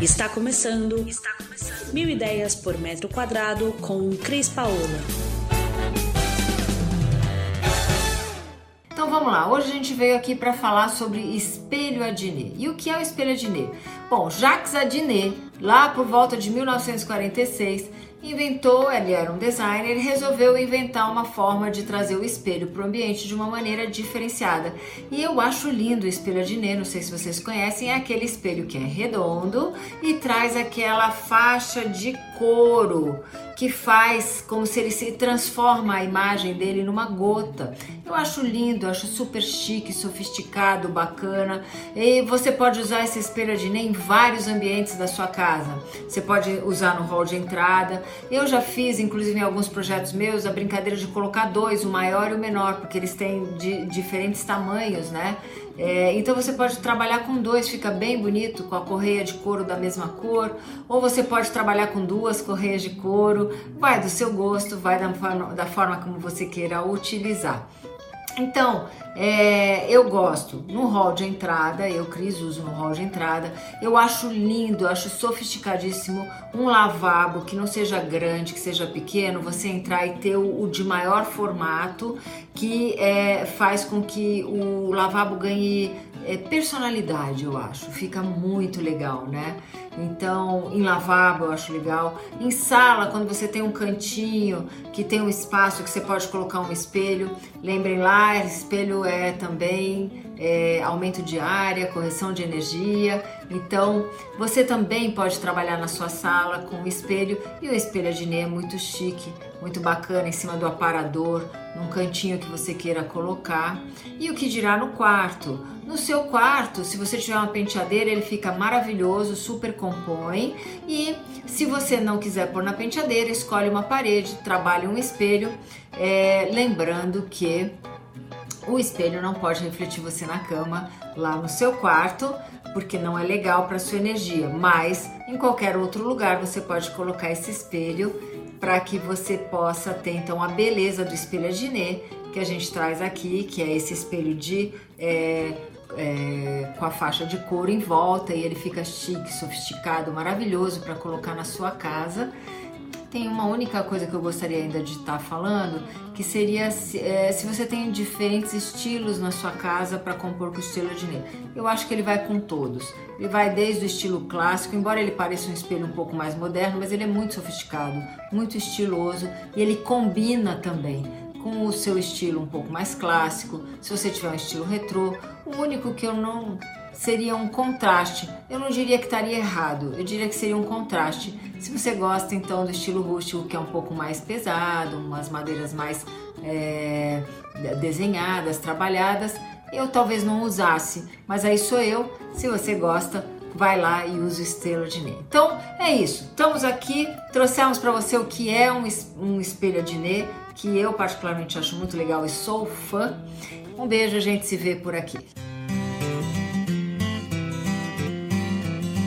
Está começando. Está começando. Mil ideias por metro quadrado com Cris Paola. Então vamos lá, hoje a gente veio aqui para falar sobre espelho Adnet. E o que é o espelho Adnet? Bom, Jacques Adnet, lá por volta de 1946, inventou, ele era um designer, ele resolveu inventar uma forma de trazer o espelho para o ambiente de uma maneira diferenciada. E eu acho lindo o espelho Adnet, não sei se vocês conhecem, é aquele espelho que é redondo e traz aquela faixa de couro que faz como se ele se transforma a imagem dele numa gota. Eu acho lindo, eu acho super chique, sofisticado, bacana. E você pode usar esse espelho Adnet em vários ambientes da sua casa. Você pode usar no hall de entrada. Eu já fiz, inclusive em alguns projetos meus, a brincadeira de colocar dois, o maior e o menor, porque eles têm de, diferentes tamanhos, né? É, então você pode trabalhar com dois, fica bem bonito, com a correia de couro da mesma cor, ou você pode trabalhar com duas correias de couro, vai do seu gosto, vai da da forma como você queira utilizar. Então, é, eu gosto no hall de entrada, eu, Cris, uso no hall de entrada. Eu acho lindo, eu acho sofisticadíssimo um lavabo que não seja grande, que seja pequeno, você entrar e ter o, o de maior formato, que é, faz com que o lavabo ganhe é, personalidade, eu acho. Fica muito legal, né? Então, em lavabo eu acho legal. Em sala, quando você tem um cantinho que tem um espaço que você pode colocar um espelho, lembrem lá, espelho é também é, aumento de área, correção de energia. Então, você também pode trabalhar na sua sala com um espelho e o espelho Adnet é muito chique, muito bacana em cima do aparador, num cantinho que você queira colocar. E o que dirá no quarto? No seu quarto, se você tiver uma penteadeira, ele fica maravilhoso, super compõe. E se você não quiser pôr na penteadeira, escolhe uma parede, trabalhe um espelho, é, lembrando que o espelho não pode refletir você na cama, lá no seu quarto, porque não é legal para sua energia. Mas em qualquer outro lugar você pode colocar esse espelho para que você possa ter então a beleza do espelho Adnet que a gente traz aqui, que é esse espelho de é, é, com a faixa de couro em volta e ele fica chique, sofisticado, maravilhoso para colocar na sua casa. Tem uma única coisa que eu gostaria ainda de estar tá falando, que seria se, é, se você tem diferentes estilos na sua casa para compor com o estilo de Ney. Eu acho que ele vai com todos. Ele vai desde o estilo clássico, embora ele pareça um espelho um pouco mais moderno, mas ele é muito sofisticado, muito estiloso e ele combina também com o seu estilo um pouco mais clássico, se você tiver um estilo retrô. O único que eu não seria um contraste. Eu não diria que estaria errado, eu diria que seria um contraste. Se você gosta então do estilo rústico, que é um pouco mais pesado, umas madeiras mais é, desenhadas, trabalhadas, eu talvez não usasse, mas aí sou eu. Se você gosta, vai lá e usa o Estrela de Ney. Então é isso, estamos aqui, trouxemos para você o que é um, um espelho de Ney, que eu particularmente acho muito legal e sou fã. Um beijo, a gente se vê por aqui.